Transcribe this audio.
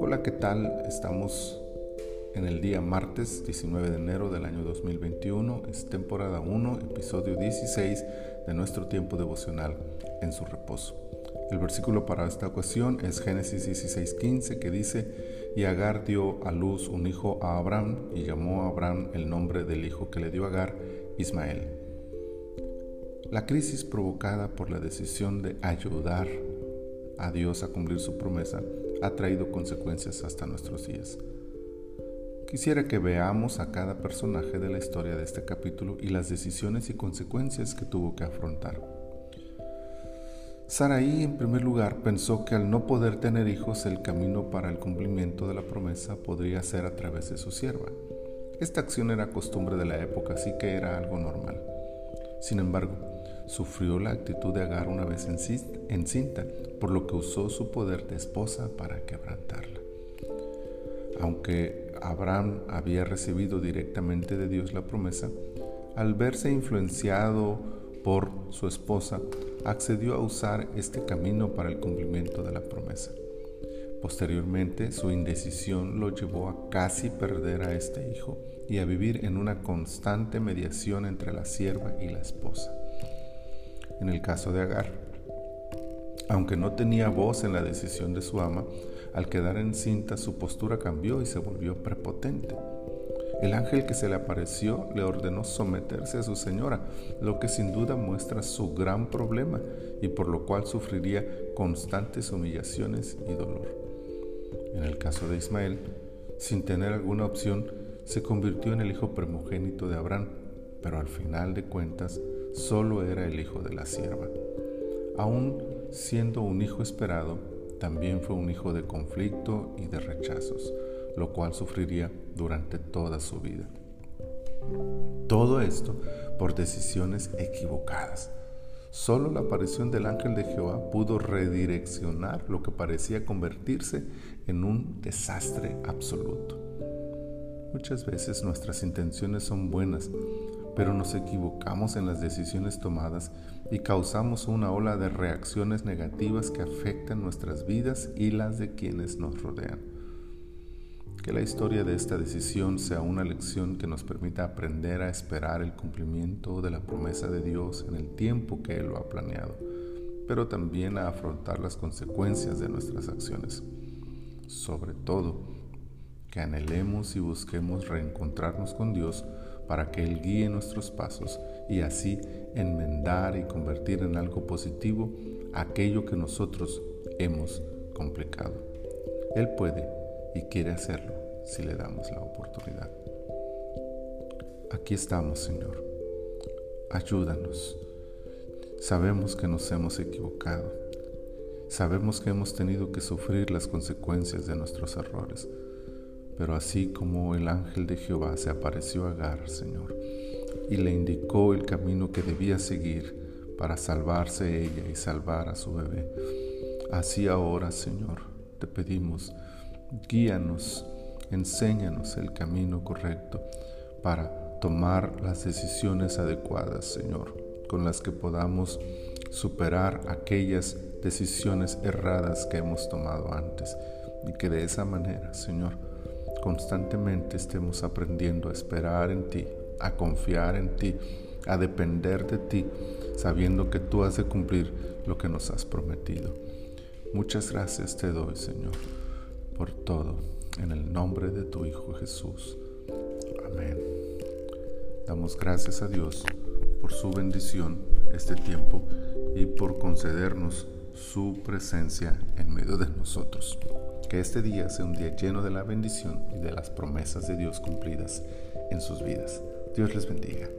Hola, ¿qué tal? Estamos en el día martes 19 de enero del año 2021. Es temporada 1, episodio 16 de nuestro tiempo devocional en su reposo. El versículo para esta ocasión es Génesis 16:15 que dice, y Agar dio a luz un hijo a Abraham y llamó a Abraham el nombre del hijo que le dio Agar, Ismael. La crisis provocada por la decisión de ayudar a Dios a cumplir su promesa ha traído consecuencias hasta nuestros días. Quisiera que veamos a cada personaje de la historia de este capítulo y las decisiones y consecuencias que tuvo que afrontar. Saraí, en primer lugar, pensó que al no poder tener hijos, el camino para el cumplimiento de la promesa podría ser a través de su sierva. Esta acción era costumbre de la época, así que era algo normal. Sin embargo, sufrió la actitud de Agar una vez encinta, por lo que usó su poder de esposa para quebrantarla. Aunque Abraham había recibido directamente de Dios la promesa, al verse influenciado por su esposa, accedió a usar este camino para el cumplimiento de la promesa. Posteriormente, su indecisión lo llevó a casi perder a este hijo y a vivir en una constante mediación entre la sierva y la esposa. En el caso de Agar, aunque no tenía voz en la decisión de su ama, al quedar encinta su postura cambió y se volvió prepotente. El ángel que se le apareció le ordenó someterse a su señora, lo que sin duda muestra su gran problema y por lo cual sufriría constantes humillaciones y dolor. En el caso de Ismael, sin tener alguna opción, se convirtió en el hijo primogénito de Abraham, pero al final de cuentas solo era el hijo de la sierva. Aún siendo un hijo esperado, también fue un hijo de conflicto y de rechazos, lo cual sufriría durante toda su vida. Todo esto por decisiones equivocadas. Solo la aparición del ángel de Jehová pudo redireccionar lo que parecía convertirse en un desastre absoluto. Muchas veces nuestras intenciones son buenas, pero nos equivocamos en las decisiones tomadas y causamos una ola de reacciones negativas que afectan nuestras vidas y las de quienes nos rodean. Que la historia de esta decisión sea una lección que nos permita aprender a esperar el cumplimiento de la promesa de Dios en el tiempo que Él lo ha planeado, pero también a afrontar las consecuencias de nuestras acciones. Sobre todo, que anhelemos y busquemos reencontrarnos con Dios para que Él guíe nuestros pasos y así enmendar y convertir en algo positivo aquello que nosotros hemos complicado. Él puede y quiere hacerlo si le damos la oportunidad. Aquí estamos, Señor. Ayúdanos. Sabemos que nos hemos equivocado. Sabemos que hemos tenido que sufrir las consecuencias de nuestros errores pero así como el ángel de Jehová se apareció a Agar, Señor, y le indicó el camino que debía seguir para salvarse ella y salvar a su bebé, así ahora, Señor, te pedimos, guíanos, enséñanos el camino correcto para tomar las decisiones adecuadas, Señor, con las que podamos superar aquellas decisiones erradas que hemos tomado antes. Y que de esa manera, Señor, constantemente estemos aprendiendo a esperar en ti, a confiar en ti, a depender de ti, sabiendo que tú has de cumplir lo que nos has prometido. Muchas gracias te doy, Señor, por todo, en el nombre de tu Hijo Jesús. Amén. Damos gracias a Dios por su bendición este tiempo y por concedernos su presencia en medio de nosotros. Que este día sea un día lleno de la bendición y de las promesas de Dios cumplidas en sus vidas. Dios les bendiga.